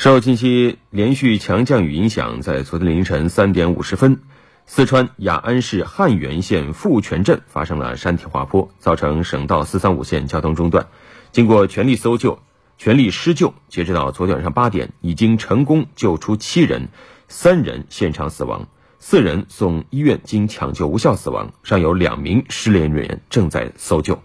受近期连续强降雨影响在昨天凌晨三点五十分。四川雅安市汉源县富泉镇发生了山体滑坡造成省道四三五线交通中断。经过全力搜救全力施救截止到昨天晚上八点已经成功救出七人三人现场死亡四人送医院经抢救无效死亡尚有两名失联人员正在搜救。